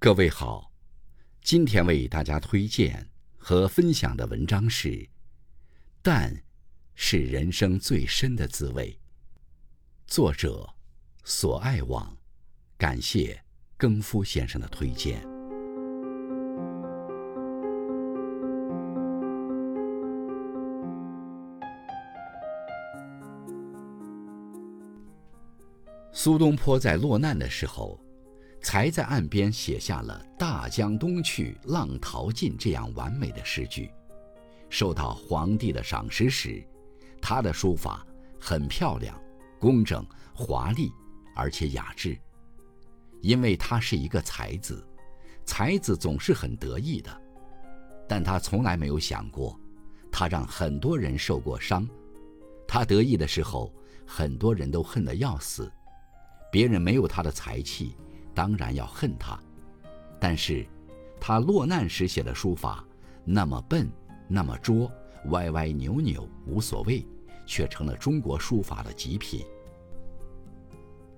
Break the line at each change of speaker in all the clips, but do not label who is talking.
各位好，今天为大家推荐和分享的文章是《淡是人生最深的滋味》，作者所爱网，感谢更夫先生的推荐。苏东坡在落难的时候。才在岸边写下了“大江东去，浪淘尽”这样完美的诗句，受到皇帝的赏识时，他的书法很漂亮、工整、华丽，而且雅致。因为他是一个才子，才子总是很得意的，但他从来没有想过，他让很多人受过伤。他得意的时候，很多人都恨得要死，别人没有他的才气。当然要恨他，但是，他落难时写的书法，那么笨，那么拙，歪歪扭扭，无所谓，却成了中国书法的极品。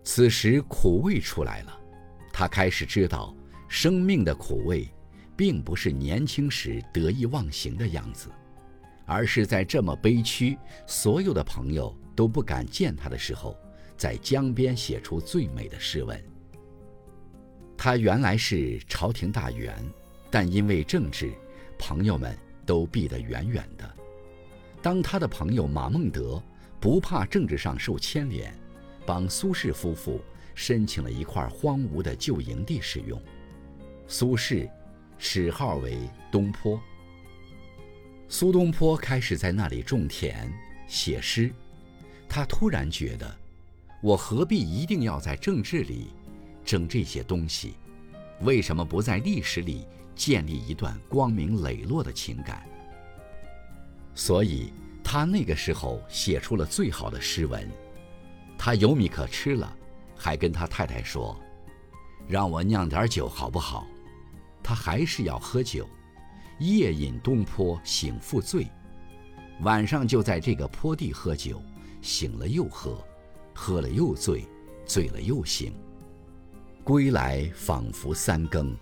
此时苦味出来了，他开始知道生命的苦味，并不是年轻时得意忘形的样子，而是在这么悲屈，所有的朋友都不敢见他的时候，在江边写出最美的诗文。他原来是朝廷大员，但因为政治，朋友们都避得远远的。当他的朋友马孟德不怕政治上受牵连，帮苏轼夫妇申请了一块荒芜的旧营地使用，苏轼史号为东坡。苏东坡开始在那里种田写诗，他突然觉得，我何必一定要在政治里？争这些东西，为什么不在历史里建立一段光明磊落的情感？所以他那个时候写出了最好的诗文。他有米可吃了，还跟他太太说：“让我酿点酒好不好？”他还是要喝酒，夜饮东坡醒复醉，晚上就在这个坡地喝酒，醒了又喝，喝了又醉，醉了又醒。归来仿佛三更，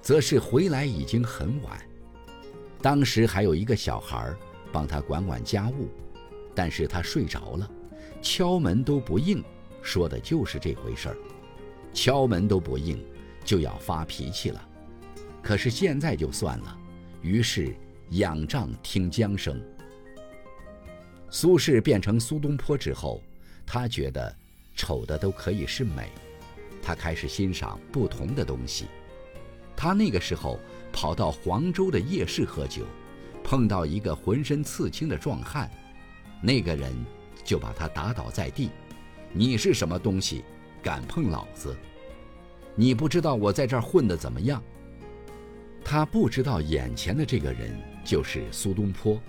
则是回来已经很晚。当时还有一个小孩帮他管管家务，但是他睡着了，敲门都不应，说的就是这回事儿。敲门都不应，就要发脾气了。可是现在就算了，于是仰仗听江声。苏轼变成苏东坡之后，他觉得丑的都可以是美。他开始欣赏不同的东西。他那个时候跑到黄州的夜市喝酒，碰到一个浑身刺青的壮汉，那个人就把他打倒在地：“你是什么东西，敢碰老子？你不知道我在这儿混得怎么样？”他不知道眼前的这个人就是苏东坡。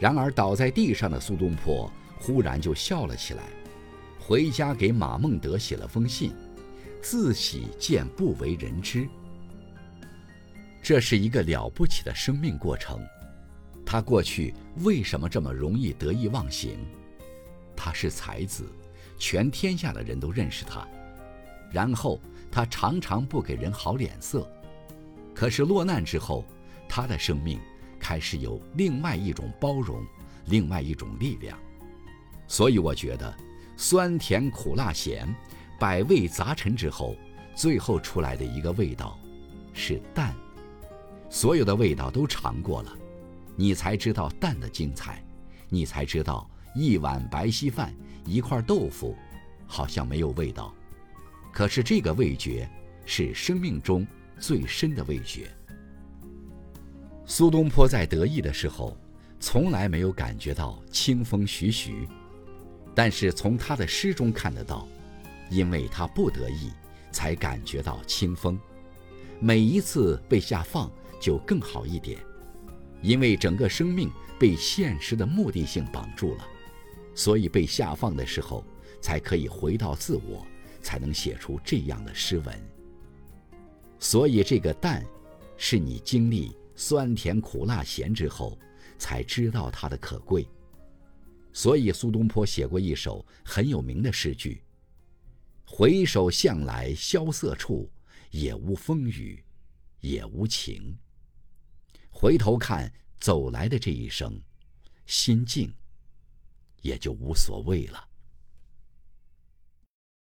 然而倒在地上的苏东坡忽然就笑了起来，回家给马孟德写了封信。自喜见不为人知，这是一个了不起的生命过程。他过去为什么这么容易得意忘形？他是才子，全天下的人都认识他。然后他常常不给人好脸色。可是落难之后，他的生命开始有另外一种包容，另外一种力量。所以我觉得，酸甜苦辣咸。百味杂陈之后，最后出来的一个味道，是淡。所有的味道都尝过了，你才知道淡的精彩，你才知道一碗白稀饭、一块豆腐，好像没有味道。可是这个味觉，是生命中最深的味觉。苏东坡在得意的时候，从来没有感觉到清风徐徐，但是从他的诗中看得到。因为他不得意，才感觉到清风。每一次被下放就更好一点，因为整个生命被现实的目的性绑住了，所以被下放的时候才可以回到自我，才能写出这样的诗文。所以这个淡，是你经历酸甜苦辣咸之后，才知道它的可贵。所以苏东坡写过一首很有名的诗句。回首向来萧瑟处，也无风雨，也无晴。回头看走来的这一生，心境，也就无所谓了。